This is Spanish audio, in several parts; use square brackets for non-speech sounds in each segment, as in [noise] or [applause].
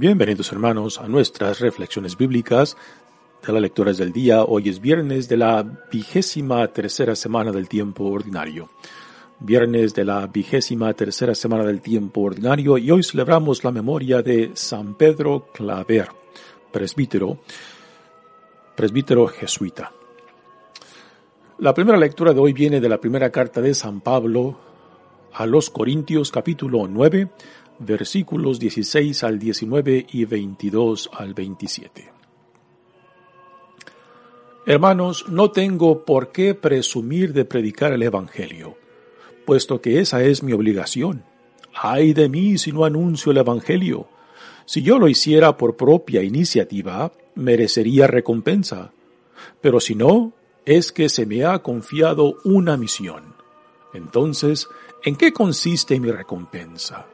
Bienvenidos hermanos a nuestras reflexiones bíblicas de las lecturas del día. Hoy es viernes de la vigésima tercera semana del tiempo ordinario. Viernes de la vigésima tercera semana del tiempo ordinario y hoy celebramos la memoria de San Pedro Claver, presbítero, presbítero jesuita. La primera lectura de hoy viene de la primera carta de San Pablo a los Corintios capítulo 9 versículos 16 al 19 y 22 al 27. Hermanos, no tengo por qué presumir de predicar el Evangelio, puesto que esa es mi obligación. Ay de mí si no anuncio el Evangelio. Si yo lo hiciera por propia iniciativa, merecería recompensa. Pero si no, es que se me ha confiado una misión. Entonces, ¿en qué consiste mi recompensa?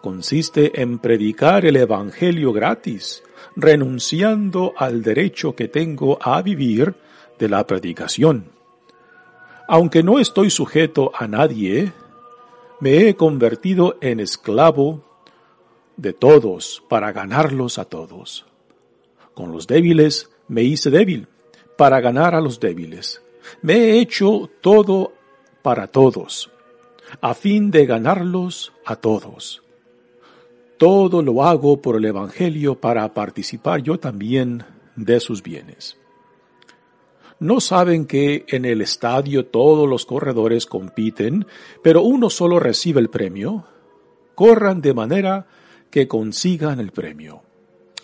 Consiste en predicar el Evangelio gratis, renunciando al derecho que tengo a vivir de la predicación. Aunque no estoy sujeto a nadie, me he convertido en esclavo de todos para ganarlos a todos. Con los débiles me hice débil para ganar a los débiles. Me he hecho todo para todos, a fin de ganarlos a todos. Todo lo hago por el Evangelio para participar yo también de sus bienes. ¿No saben que en el estadio todos los corredores compiten, pero uno solo recibe el premio? Corran de manera que consigan el premio.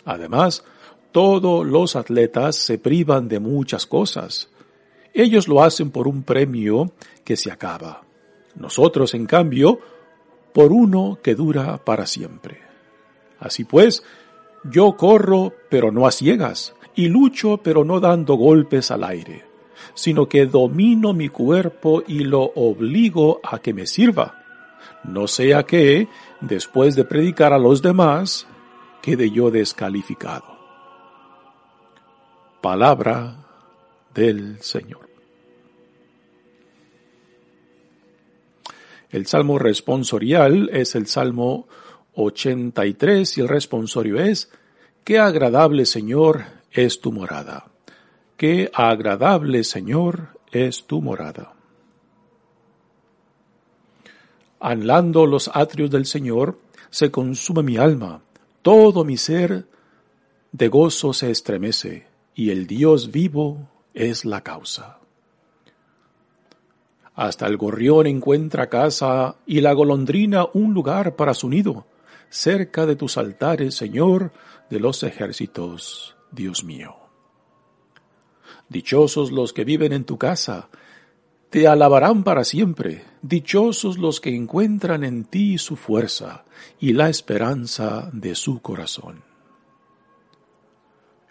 Además, todos los atletas se privan de muchas cosas. Ellos lo hacen por un premio que se acaba. Nosotros, en cambio, por uno que dura para siempre. Así pues, yo corro, pero no a ciegas, y lucho, pero no dando golpes al aire, sino que domino mi cuerpo y lo obligo a que me sirva, no sea que, después de predicar a los demás, quede yo descalificado. Palabra del Señor. El salmo responsorial es el salmo 83 y el responsorio es, qué agradable Señor es tu morada. Qué agradable Señor es tu morada. Anlando los atrios del Señor, se consume mi alma, todo mi ser de gozo se estremece, y el Dios vivo es la causa. Hasta el gorrión encuentra casa y la golondrina un lugar para su nido cerca de tus altares, Señor de los ejércitos, Dios mío. Dichosos los que viven en tu casa, te alabarán para siempre, dichosos los que encuentran en ti su fuerza y la esperanza de su corazón.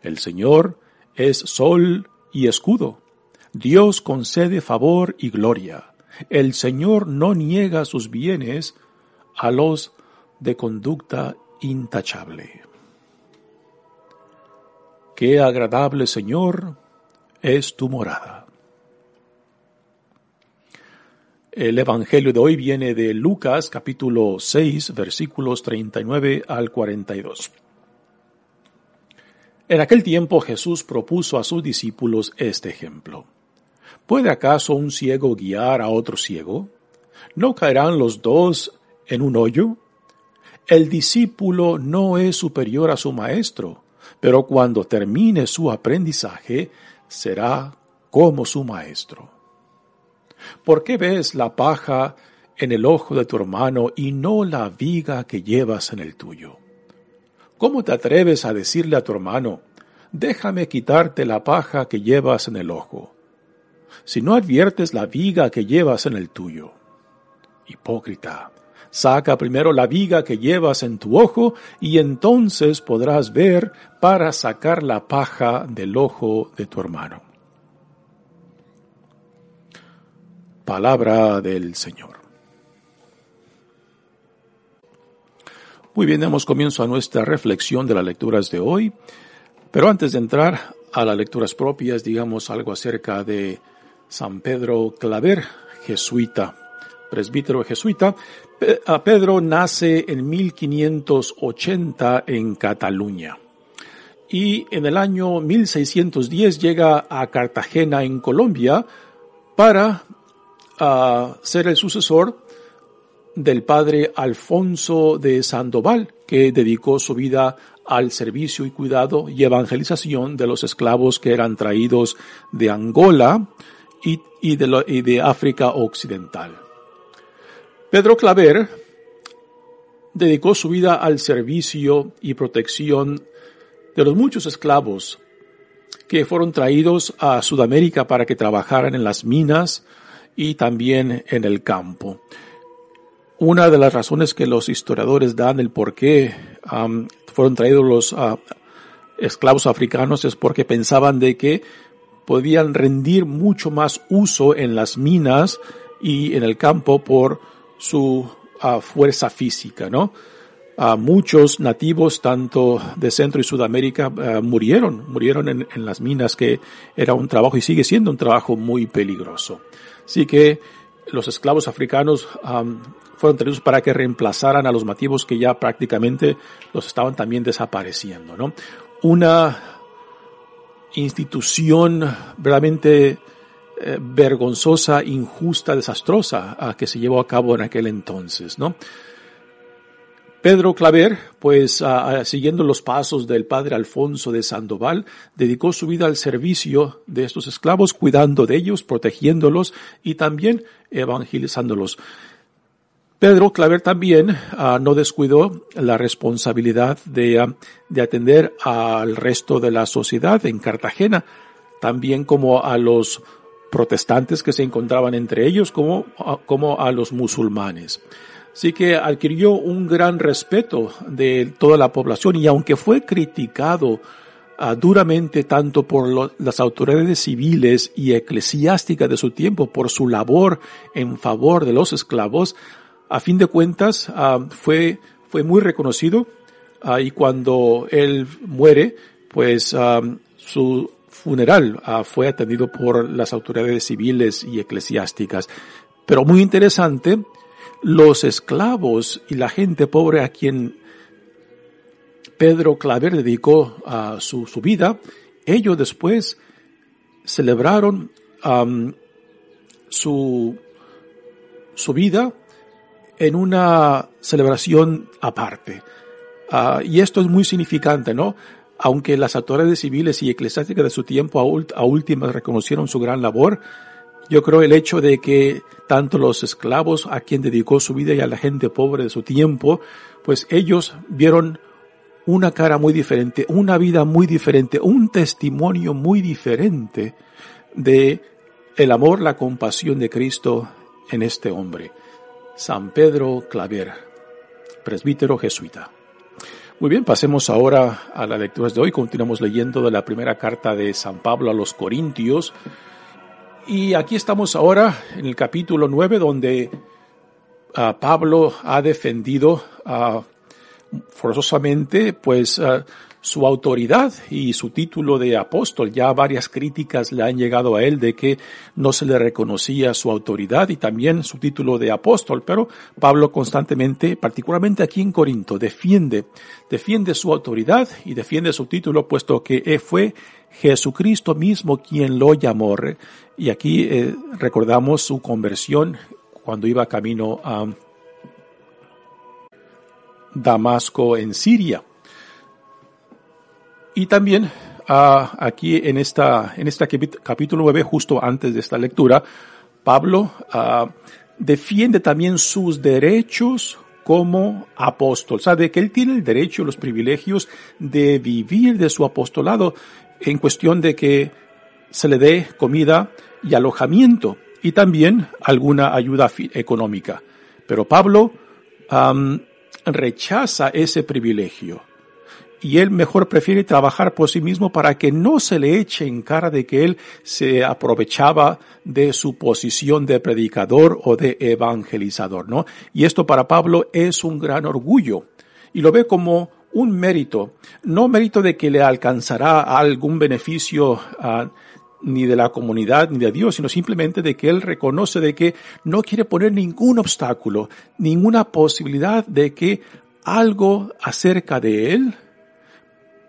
El Señor es sol y escudo, Dios concede favor y gloria, el Señor no niega sus bienes a los de conducta intachable. Qué agradable, Señor, es tu morada. El Evangelio de hoy viene de Lucas capítulo 6 versículos 39 al 42. En aquel tiempo Jesús propuso a sus discípulos este ejemplo. ¿Puede acaso un ciego guiar a otro ciego? ¿No caerán los dos en un hoyo? El discípulo no es superior a su maestro, pero cuando termine su aprendizaje será como su maestro. ¿Por qué ves la paja en el ojo de tu hermano y no la viga que llevas en el tuyo? ¿Cómo te atreves a decirle a tu hermano, déjame quitarte la paja que llevas en el ojo, si no adviertes la viga que llevas en el tuyo? Hipócrita, saca primero la viga que llevas en tu ojo y entonces podrás ver para sacar la paja del ojo de tu hermano. Palabra del Señor. Muy bien, damos comienzo a nuestra reflexión de las lecturas de hoy, pero antes de entrar a las lecturas propias, digamos algo acerca de San Pedro Claver, jesuita presbítero jesuita, Pedro nace en 1580 en Cataluña y en el año 1610 llega a Cartagena en Colombia para ah, ser el sucesor del padre Alfonso de Sandoval, que dedicó su vida al servicio y cuidado y evangelización de los esclavos que eran traídos de Angola y de África Occidental. Pedro Claver dedicó su vida al servicio y protección de los muchos esclavos que fueron traídos a Sudamérica para que trabajaran en las minas y también en el campo. Una de las razones que los historiadores dan el por qué fueron traídos los ah, esclavos africanos es porque pensaban de que podían rendir mucho más uso en las minas y en el campo por su ah, fuerza física, ¿no? Uh, muchos nativos, tanto de Centro y Sudamérica, ah, murieron, murieron en, las minas, que era un trabajo y sigue siendo un trabajo muy peligroso. Así que los esclavos africanos fueron traídos para que reemplazaran a los nativos que ya prácticamente los estaban también desapareciendo, ¿no? Una institución verdaderamente eh, vergonzosa, injusta, desastrosa que se llevó a cabo en aquel entonces. Pedro Claver, pues siguiendo los pasos del padre Alfonso de Sandoval, dedicó su vida al servicio de estos esclavos, cuidando de ellos, protegiéndolos y también evangelizándolos. Pedro Claver también no descuidó la responsabilidad de, de atender al resto de la sociedad en Cartagena, también como a los protestantes que se encontraban entre ellos como, como a los musulmanes. Así que adquirió un gran respeto de toda la población y aunque fue criticado ah, duramente tanto por las autoridades civiles y eclesiásticas de su tiempo por su labor en favor de los esclavos, a fin de cuentas ah, fue, fue muy reconocido ah, y cuando él muere, pues su funeral ah, fue atendido por las autoridades civiles y eclesiásticas. Pero muy interesante, los esclavos y la gente pobre a quien Pedro Claver dedicó a su, vida, ellos después celebraron su, su vida en una celebración aparte. Ah, y esto es muy significante, ¿no? Aunque las autoridades civiles y eclesiásticas de su tiempo a, últimas reconocieron su gran labor, yo creo el hecho de que tanto los esclavos a quien dedicó su vida y a la gente pobre de su tiempo, pues ellos vieron una cara muy diferente, una vida muy diferente, un testimonio muy diferente de el amor, la compasión de Cristo en este hombre. San Pedro Claver, presbítero jesuita. Muy bien, pasemos ahora a las lecturas de hoy. Continuamos leyendo de la primera carta de San Pablo a los Corintios. Y aquí estamos ahora en el capítulo 9 donde ah, Pablo ha defendido uh, forzosamente pues ah, su autoridad y su título de apóstol. Ya varias críticas le han llegado a él de que no se le reconocía su autoridad y también su título de apóstol, pero Pablo constantemente, particularmente aquí en Corinto, defiende, defiende su autoridad y defiende su título, puesto que fue Jesucristo mismo quien lo llamó. Y aquí eh, recordamos su conversión cuando iba camino a Damasco en Siria. Y también ah, aquí en esta, en este capítulo 9, justo antes de esta lectura, Pablo ah, defiende también sus derechos como apóstol. Sabe que él tiene el derecho, los privilegios de vivir de su apostolado en cuestión de que se le dé comida y alojamiento y también alguna ayuda económica. Pero Pablo rechaza ese privilegio y él mejor prefiere trabajar por sí mismo para que no se le eche en cara de que él se aprovechaba de su posición de predicador o de evangelizador, ¿no? Y esto para Pablo es un gran orgullo y lo ve como un mérito, no mérito de que le alcanzará algún beneficio a ni de la comunidad ni de Dios, sino simplemente de que Él reconoce de que no quiere poner ningún obstáculo, ninguna posibilidad de que algo acerca de Él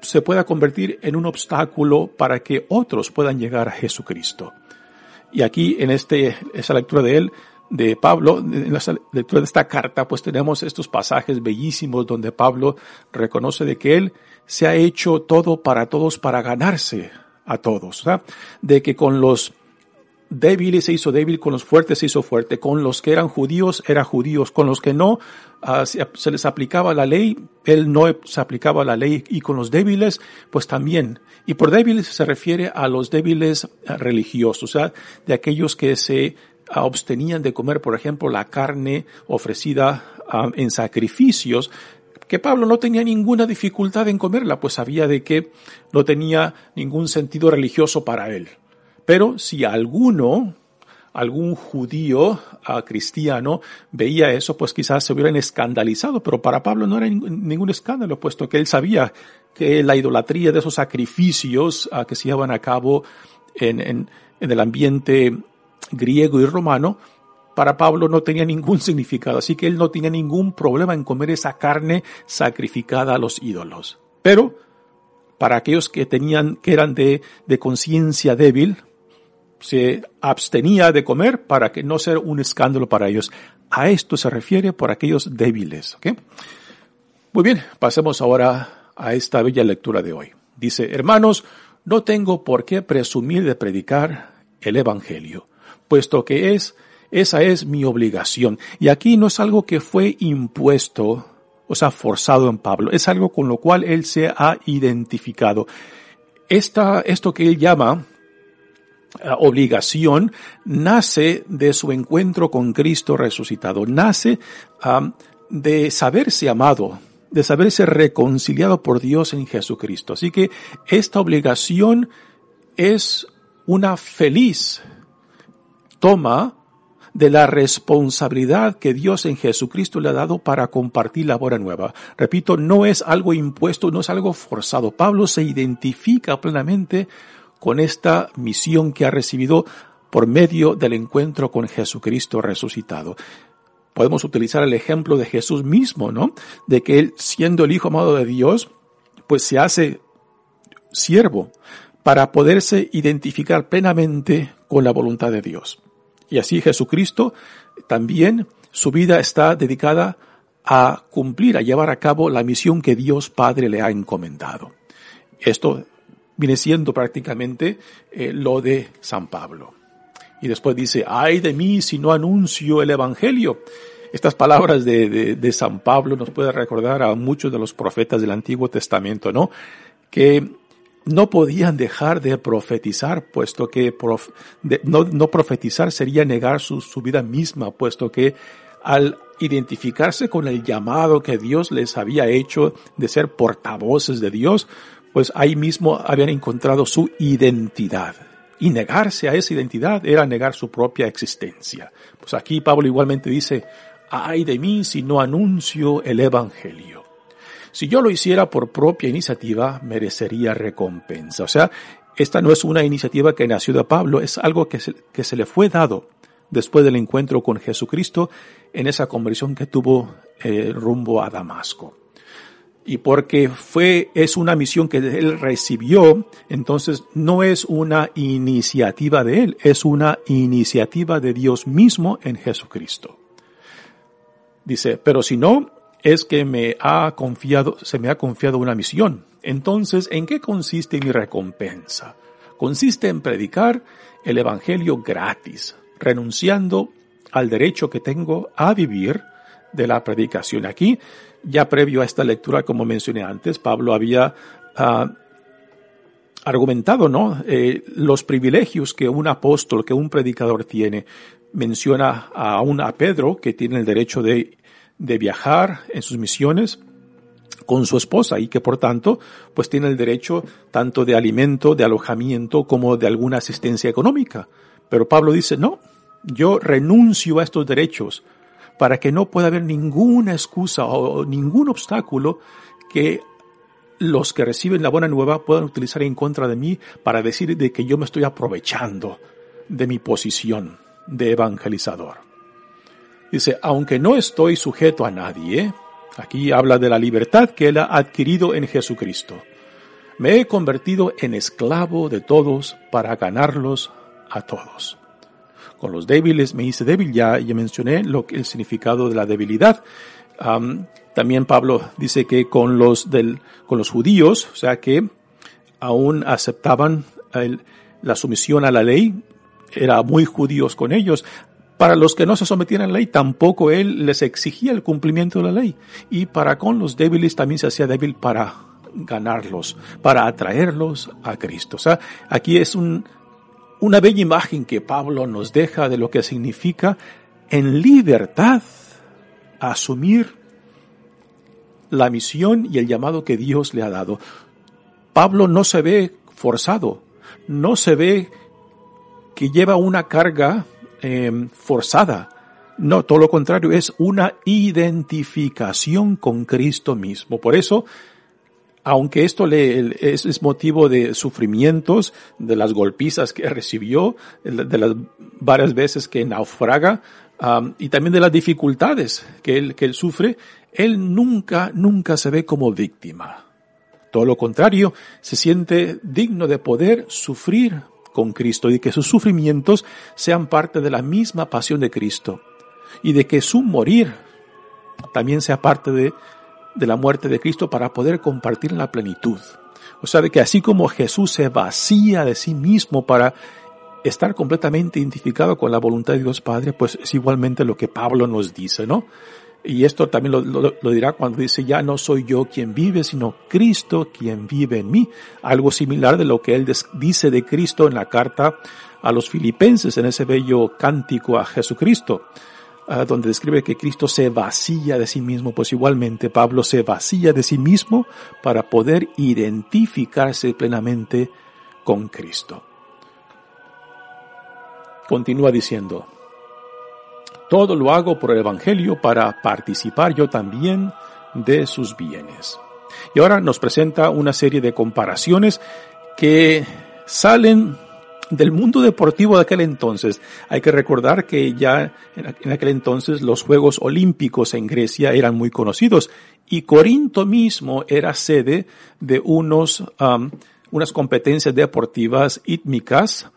se pueda convertir en un obstáculo para que otros puedan llegar a Jesucristo. Y aquí en este, esa lectura de él, de Pablo, en la lectura de esta carta, pues tenemos estos pasajes bellísimos donde Pablo reconoce de que él se ha hecho todo para todos para ganarse a todos, de que con los débiles se hizo débil, con los fuertes se hizo fuerte, con los que eran judíos era judíos, con los que no ah, se, les aplicaba la ley, él no se aplicaba la ley y con los débiles pues también. Y por débiles se refiere a los débiles ah, religiosos, o sea, de aquellos que se ah, abstenían de comer, por ejemplo, la carne ofrecida en sacrificios, que Pablo no tenía ninguna dificultad en comerla, pues sabía de que no tenía ningún sentido religioso para él. Pero si alguno, algún judío uh, cristiano veía eso, pues quizás se hubieran escandalizado, pero para Pablo no era ningún escándalo, puesto que él sabía que la idolatría de esos sacrificios uh, que se llevaban a cabo en, el ambiente griego y romano, para Pablo no tenía ningún [laughs] significado, así que él no tenía ningún problema en comer esa carne sacrificada a los ídolos. Pero para aquellos que tenían, que eran de conciencia débil, se abstenía de comer para que no sea un escándalo para ellos. A esto se refiere por aquellos débiles. Muy bien, pasemos ahora a esta bella lectura de hoy. Dice, hermanos, no tengo por qué presumir de predicar el Evangelio, puesto que es, esa es mi obligación. Y aquí no es algo que fue impuesto, o sea, forzado en Pablo, es algo con lo cual él se ha identificado. Esta, esto que él llama obligación nace de su encuentro con Cristo resucitado, nace de saberse amado, de saberse reconciliado por Dios en Jesucristo. Así que esta obligación es una feliz toma de la responsabilidad que Dios en Jesucristo le ha dado para compartir la buena nueva. Repito, no es algo impuesto, no es algo forzado. Pablo se identifica plenamente con esta misión que ha recibido por medio del encuentro con Jesucristo resucitado. Podemos utilizar el ejemplo de Jesús mismo, ¿no? De que él, siendo el Hijo amado de Dios, pues se hace siervo para poderse identificar plenamente con la voluntad de Dios. Y así Jesucristo también su vida está dedicada a cumplir, a llevar a cabo la misión que Dios Padre le ha encomendado. Esto viene siendo prácticamente eh, lo de San Pablo. Y después dice, ay de mí si no anuncio el Evangelio. Estas palabras de, de, San Pablo nos puede recordar a muchos de los profetas del Antiguo Testamento, ¿no? Que no podían dejar de profetizar, puesto que no, no, profetizar sería negar su, su, vida misma, puesto que al identificarse con el llamado que Dios les había hecho de ser portavoces de Dios, pues ahí mismo habían encontrado su identidad. Y negarse a esa identidad era negar su propia existencia. Pues aquí Pablo igualmente dice, ay de mí si no anuncio el Evangelio. Si yo lo hiciera por propia iniciativa, merecería recompensa. O sea, esta no es una iniciativa que nació de Pablo, es algo que se, que se le fue dado después del encuentro con Jesucristo en esa conversión que tuvo eh, rumbo a Damasco. Y porque fue, es una misión que él recibió, entonces no es una iniciativa de él, es una iniciativa de Dios mismo en Jesucristo. Dice, pero si no, es que me ha confiado, se me ha confiado una misión. Entonces, ¿en qué consiste mi recompensa? Consiste en predicar el Evangelio gratis, renunciando al derecho que tengo a vivir de la predicación. Aquí, ya previo a esta lectura, como mencioné antes, Pablo había uh, argumentado, ¿no? Eh, los privilegios que un apóstol, que un predicador tiene. Menciona a, un, a Pedro, que tiene el derecho de, de viajar en sus misiones, con su esposa y que por tanto pues tiene el derecho tanto de alimento, de alojamiento como de alguna asistencia económica. Pero Pablo dice, no, yo renuncio a estos derechos para que no pueda haber ninguna excusa o ningún obstáculo que los que reciben la buena nueva puedan utilizar en contra de mí para decir de que yo me estoy aprovechando de mi posición de evangelizador. Dice, aunque no estoy sujeto a nadie, aquí habla de la libertad que él ha adquirido en Jesucristo. Me he convertido en esclavo de todos para ganarlos a todos. Con los débiles me hice débil, ya, ya mencioné lo que, el significado de la debilidad. también Pablo dice que con los, del, con los judíos, o sea que aún aceptaban la sumisión a la ley, era muy judíos con ellos. Para los que no se sometían a la ley, tampoco él les exigía el cumplimiento de la ley. Y para con los débiles también se hacía débil para ganarlos, para atraerlos a Cristo. O sea, aquí es un, una bella imagen que Pablo nos deja de lo que significa en libertad asumir la misión y el llamado que Dios le ha dado. Pablo no se ve forzado, no se ve que lleva una carga em, forzada. No, todo lo contrario, es una identificación con Cristo mismo. Por eso, aunque esto es, motivo de sufrimientos, de las golpizas que [laughs] recibió, de las varias veces que naufraga, y también de las dificultades que él, que él sufre, él nunca, nunca se ve como víctima. Todo lo contrario, se siente digno de poder sufrir con Cristo y que sus sufrimientos sean parte de la misma pasión de Cristo y de que su morir también sea parte de de la muerte de Cristo para poder compartir en la plenitud. O sea, de que así como Jesús se vacía de sí mismo para estar completamente identificado con la voluntad de Dios Padre, pues es igualmente lo que Pablo nos dice, ¿no? Y esto también lo, dirá cuando dice, ya no soy yo quien vive, sino Cristo quien vive en mí. Algo similar de lo que él dice de Cristo en la carta a los filipenses, en ese bello cántico a Jesucristo. Donde describe que Cristo se vacía de sí mismo, pues igualmente Pablo se vacía de sí mismo para poder identificarse plenamente con Cristo. Continúa diciendo, todo lo hago por el Evangelio para participar yo también de sus bienes. Y ahora nos presenta una serie de comparaciones que salen del mundo deportivo de aquel entonces. Hay que recordar que ya en aquel entonces los Juegos Olímpicos en Grecia eran muy conocidos y Corinto mismo era sede de unos, um, unas competencias deportivas ítmicas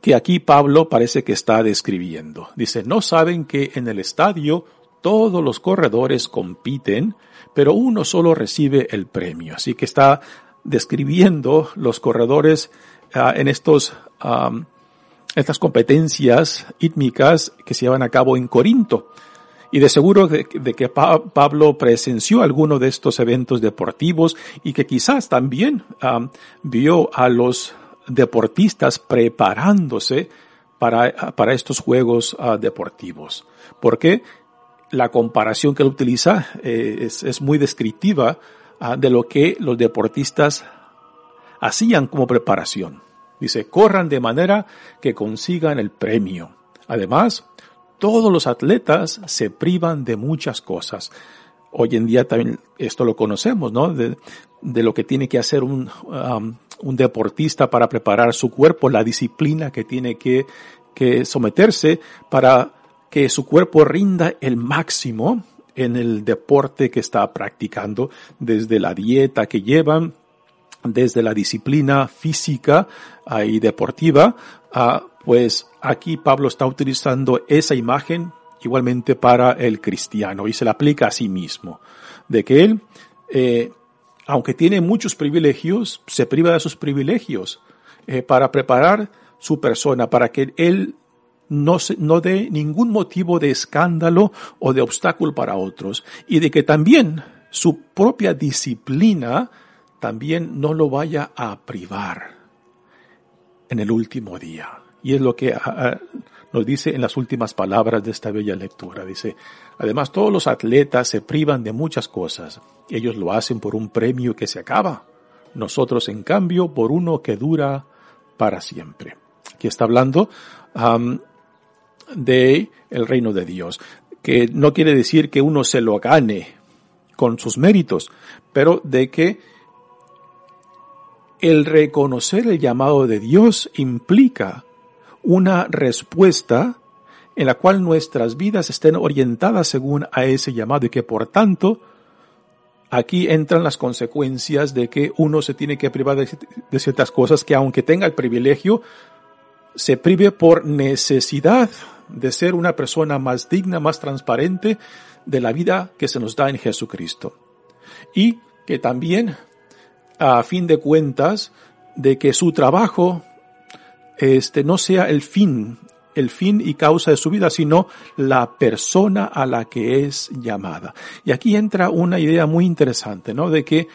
que aquí Pablo parece que está describiendo. Dice, no saben que en el estadio todos los corredores compiten, pero uno solo recibe el premio. Así que está describiendo los corredores en estos, estas competencias ítmicas que se llevan a cabo en Corinto. Y de seguro de, que Pablo presenció alguno de estos eventos deportivos y que quizás también vio a los deportistas preparándose para, para estos juegos ah, deportivos. Porque la comparación que él utiliza eh, es, es, muy descriptiva ah, de lo que los deportistas hacían como preparación. Dice, corran de manera que consigan el premio. Además, todos los atletas se privan de muchas cosas. hoy en día también esto lo conocemos, ¿no? De, lo que tiene que hacer un, um, un deportista para preparar su cuerpo, la disciplina que tiene que someterse para que su cuerpo rinda el máximo en el deporte que está practicando, desde la dieta que llevan, desde la disciplina física y deportiva, pues aquí Pablo está utilizando esa imagen igualmente para el cristiano y se la aplica a sí mismo, de que él, eh, aunque tiene muchos privilegios, se priva de sus privilegios eh, para preparar su persona, para que él no, se, no dé ningún motivo de escándalo o de obstáculo para otros. Y de que también su propia disciplina también no lo vaya a privar en el último día. Y es lo que ah, ah, nos dice en las últimas palabras de esta bella lectura. Dice, además todos los atletas se privan de muchas cosas. Ellos lo hacen por un premio que se acaba. Nosotros, en cambio, por uno que dura para siempre. Aquí está hablando de el reino de Dios, que no quiere decir que uno se lo gane con sus méritos, pero de que el reconocer el llamado de Dios implica una respuesta en la cual nuestras vidas estén orientadas según a ese llamado y que por tanto aquí entran las consecuencias de que uno se tiene que privar de, ciertas cosas que aunque tenga el privilegio, se prive por necesidad de ser una persona más digna, más transparente de la vida que se nos da en Jesucristo. Y que también, a fin de cuentas, de que su trabajo este, no sea el fin, el fin y causa de su vida, sino la persona a la que es llamada. Y aquí entra una idea muy interesante, ¿no? De que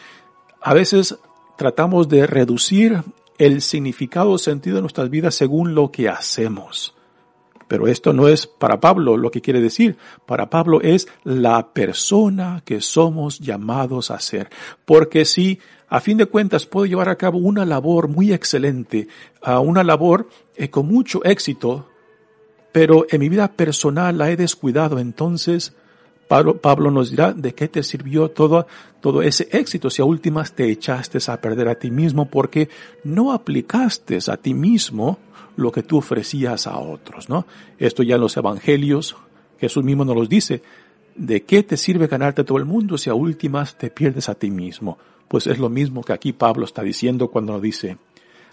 a veces tratamos de reducir el significado o sentido de nuestras vidas según lo que hacemos. Pero esto no es para Pablo lo que quiere decir. Para Pablo es la persona que somos llamados a ser. Porque si a fin de cuentas puedo llevar a cabo una labor muy excelente, una labor eh, con mucho éxito, pero en mi vida personal la he descuidado, entonces Pablo, Pablo, nos dirá de qué te sirvió todo, todo ese éxito si a últimas te echaste a perder a ti mismo porque no aplicaste a ti mismo lo que tú ofrecías a otros, ¿no? Esto ya en los evangelios, Jesús mismo nos los dice, ¿de qué te sirve ganarte todo el mundo si a últimas te pierdes a ti mismo? Pues es lo mismo que aquí Pablo está diciendo cuando dice,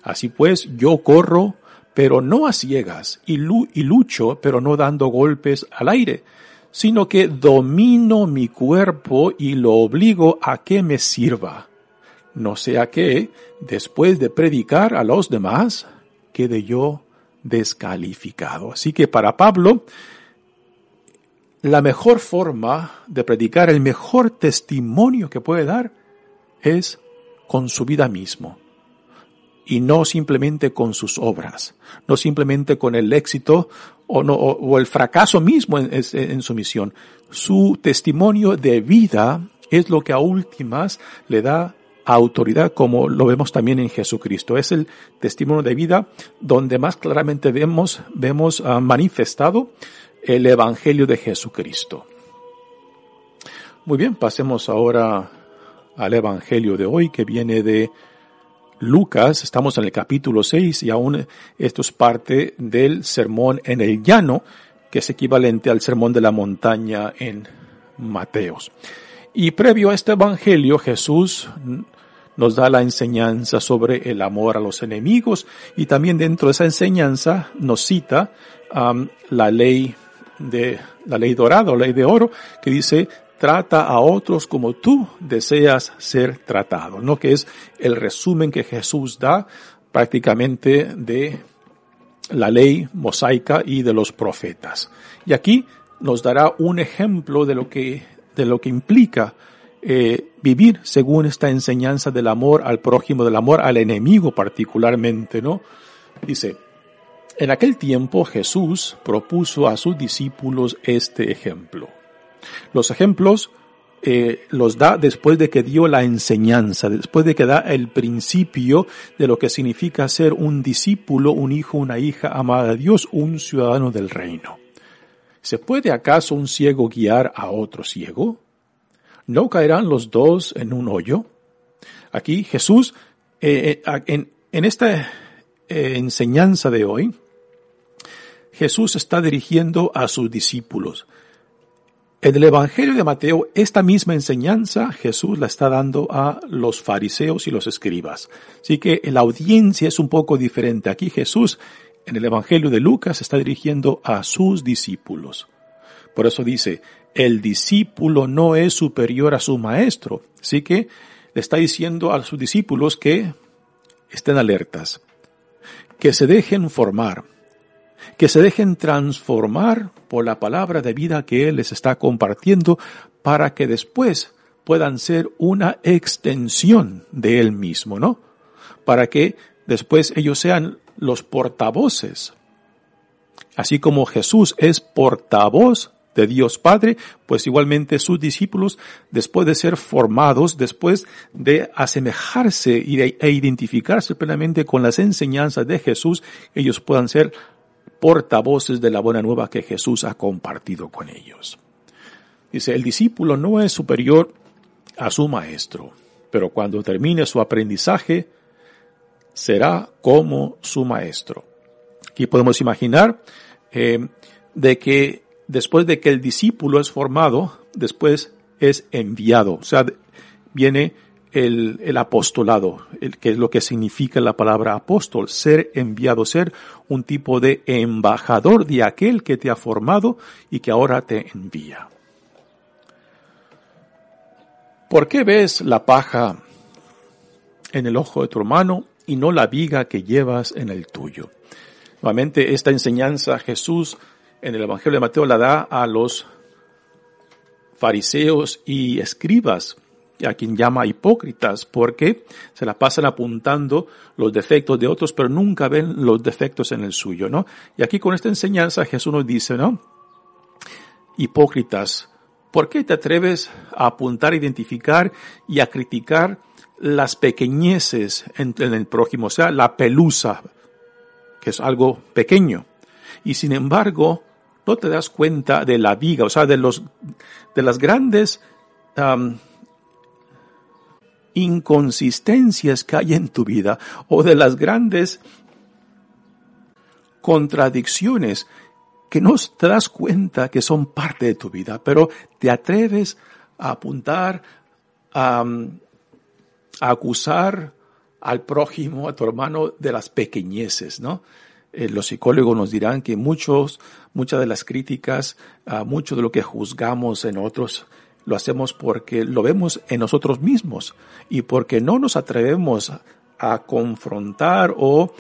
así pues yo corro, pero no a ciegas, y lucho, pero no dando golpes al aire, sino que domino mi cuerpo y lo obligo a que me sirva. No sea que, después de predicar a los demás, quede yo descalificado. Así que para Pablo, la mejor forma de predicar, el mejor testimonio que puede dar es con su vida mismo. Y no simplemente con sus obras, no simplemente con el éxito o, no, o, el fracaso mismo en, en su misión. Su testimonio de vida es lo que a últimas le da autoridad como lo vemos también en Jesucristo. Es el testimonio de vida donde más claramente vemos, vemos uh, manifestado el Evangelio de Jesucristo. Muy bien, pasemos ahora al Evangelio de hoy que viene de Lucas. Estamos en el capítulo 6 y aún esto es parte del sermón en el llano, que es equivalente al sermón de la montaña en Mateos. Y previo a este Evangelio, Jesús nos da la enseñanza sobre el amor a los enemigos y también dentro de esa enseñanza nos cita um, la ley de la ley dorada o ley de oro que dice trata a otros como tú deseas ser tratado, ¿no? Que es el resumen que Jesús da prácticamente de la ley mosaica y de los profetas. Y aquí nos dará un ejemplo de lo que, de lo que implica eh, vivir según esta enseñanza del amor al prójimo, del amor al enemigo particularmente, ¿no? Dice, en aquel tiempo Jesús propuso a sus discípulos este ejemplo. Los ejemplos eh, los da después de que dio la enseñanza, después de que da el principio de lo que significa ser un discípulo, un hijo, una hija amada de Dios, un ciudadano del reino. ¿Se puede acaso un ciego guiar a otro ciego? ¿no caerán los dos en un hoyo? Aquí Jesús, eh, eh, en, esta enseñanza de hoy, Jesús está dirigiendo a sus discípulos. En el Evangelio de Mateo, esta misma enseñanza Jesús la está dando a los fariseos y los escribas. Así que la audiencia es un poco diferente. Aquí Jesús, en el Evangelio de Lucas, está dirigiendo a sus discípulos. Por eso dice, el discípulo no es superior a su maestro. Así que le está diciendo a sus discípulos que estén alertas, que se dejen formar, que se dejen transformar por la palabra de vida que Él les está compartiendo para que después puedan ser una extensión de Él mismo, ¿no? Para que después ellos sean los portavoces. Así como Jesús es portavoz de Dios Padre, pues igualmente sus discípulos, después de ser formados, después de asemejarse e identificarse plenamente con las enseñanzas de Jesús, ellos puedan ser portavoces de la buena nueva que Jesús ha compartido con ellos. Dice, el discípulo no es superior a su maestro, pero cuando termine su aprendizaje, será como su maestro. Aquí podemos imaginar eh, de que después de que el discípulo es formado, después es enviado. O sea, viene el, apostolado, el, que es lo que significa la palabra apóstol, ser enviado, ser un tipo de embajador de aquel que te ha formado y que ahora te envía. ¿Por qué ves la paja en el ojo de tu hermano y no la viga que llevas en el tuyo? Nuevamente, esta enseñanza Jesús en el Evangelio de Mateo la da a los fariseos y escribas, a quien llama hipócritas, porque se la pasan apuntando los defectos de otros, pero nunca ven los defectos en el suyo, ¿no? Y aquí con esta enseñanza Jesús nos dice, ¿no? Hipócritas, ¿por qué te atreves a apuntar, identificar y a criticar las pequeñeces en, en el prójimo, o sea, la pelusa, que es algo pequeño? Y sin embargo, no te das cuenta de la viga, o sea, de los, de las grandes inconsistencias que hay en tu vida o de las grandes contradicciones que no te das cuenta que son parte de tu vida, pero te atreves a apuntar, a, a acusar al prójimo, a tu hermano de las pequeñeces, ¿no? Eh, los psicólogos nos dirán que muchos, muchas de las críticas, uh, mucho de lo que juzgamos en otros, lo hacemos porque lo vemos en nosotros mismos y porque no nos atrevemos a confrontar o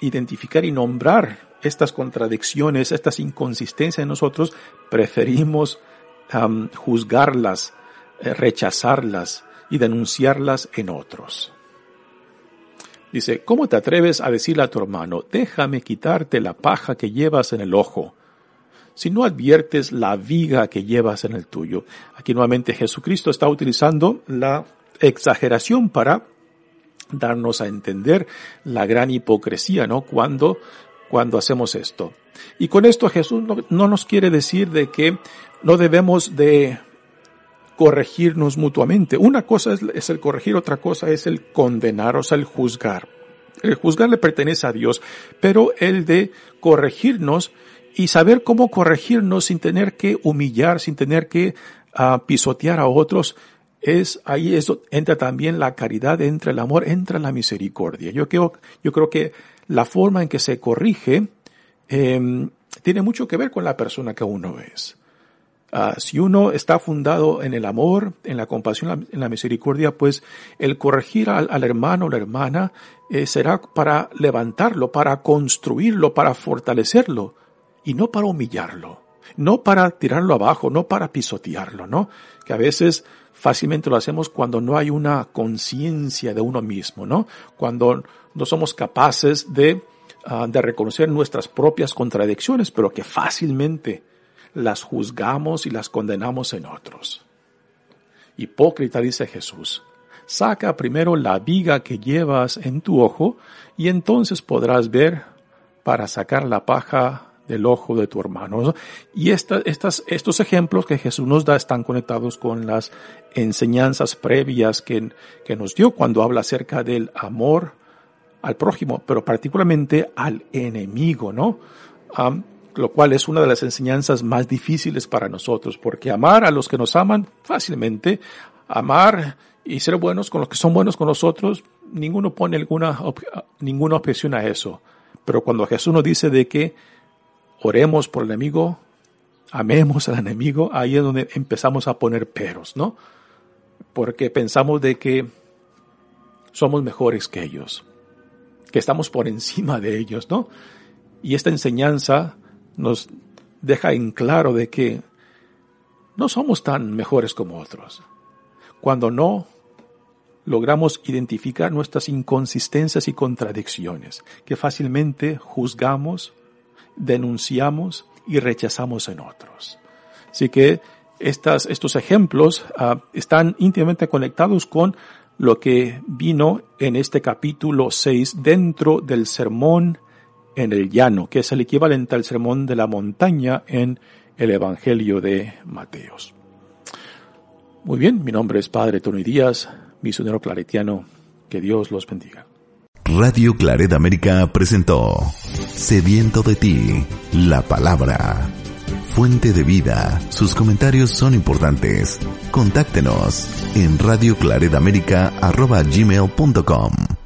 identificar y nombrar estas contradicciones, estas inconsistencias en nosotros, preferimos juzgarlas, eh, rechazarlas y denunciarlas en otros. Dice, ¿cómo te atreves a decirle a tu hermano, déjame quitarte la paja que llevas en el ojo? Si no adviertes la viga que llevas en el tuyo. Aquí nuevamente Jesucristo está utilizando la exageración para darnos a entender la gran hipocresía, ¿no? Cuando, cuando hacemos esto. Y con esto Jesús no, no nos quiere decir de que no debemos de corregirnos mutuamente. Una cosa es, el corregir, otra cosa es el condenar, o sea, el juzgar. El juzgar le pertenece a Dios, pero el de corregirnos y saber cómo corregirnos sin tener que humillar, sin tener que uh, pisotear a otros, es ahí eso entra también la caridad, entra el amor, entra la misericordia. Yo creo, yo creo que la forma en que se corrige eh, tiene mucho que ver con la persona que uno es. Ah, si uno está fundado en el amor, en la compasión, en la misericordia, pues el corregir al, hermano o la hermana eh, será para levantarlo, para construirlo, para fortalecerlo y no para humillarlo, no para tirarlo abajo, no para pisotearlo, ¿no? Que a veces fácilmente lo hacemos cuando no hay una conciencia de uno mismo, ¿no? Cuando no somos capaces de, ah, de reconocer nuestras propias contradicciones, pero que fácilmente las juzgamos y las condenamos en otros. Hipócrita, dice Jesús, saca primero la viga que llevas en tu ojo y entonces podrás ver para sacar la paja del ojo de tu hermano. Y esta, estas, estos ejemplos que Jesús nos da están conectados con las enseñanzas previas que, que nos dio cuando habla acerca del amor al prójimo, pero particularmente al enemigo, ¿no? lo cual es una de las enseñanzas más difíciles para nosotros, porque amar a los que nos aman fácilmente, amar y ser buenos con los que son buenos con nosotros, ninguno pone alguna, ninguna objeción a eso. Pero cuando Jesús nos dice de que oremos por el enemigo, amemos al enemigo, ahí es donde empezamos a poner peros, ¿no? Porque pensamos de que somos mejores que ellos, que estamos por encima de ellos, ¿no? Y esta enseñanza nos deja en claro de que no somos tan mejores como otros. Cuando no logramos identificar nuestras inconsistencias y contradicciones, que fácilmente juzgamos, denunciamos y rechazamos en otros. Así que estos ejemplos uh, están íntimamente conectados con lo que vino en este capítulo 6 dentro del sermón en el llano, que es el equivalente al sermón de la montaña en el Evangelio de Mateos. Muy bien, mi nombre es Padre Tony Díaz, misionero claretiano. Que Dios los bendiga. Radio Claret América presentó Sediento de ti, la palabra. Fuente de vida, sus comentarios son importantes. Contáctenos en radioclaredamerica.gmail.com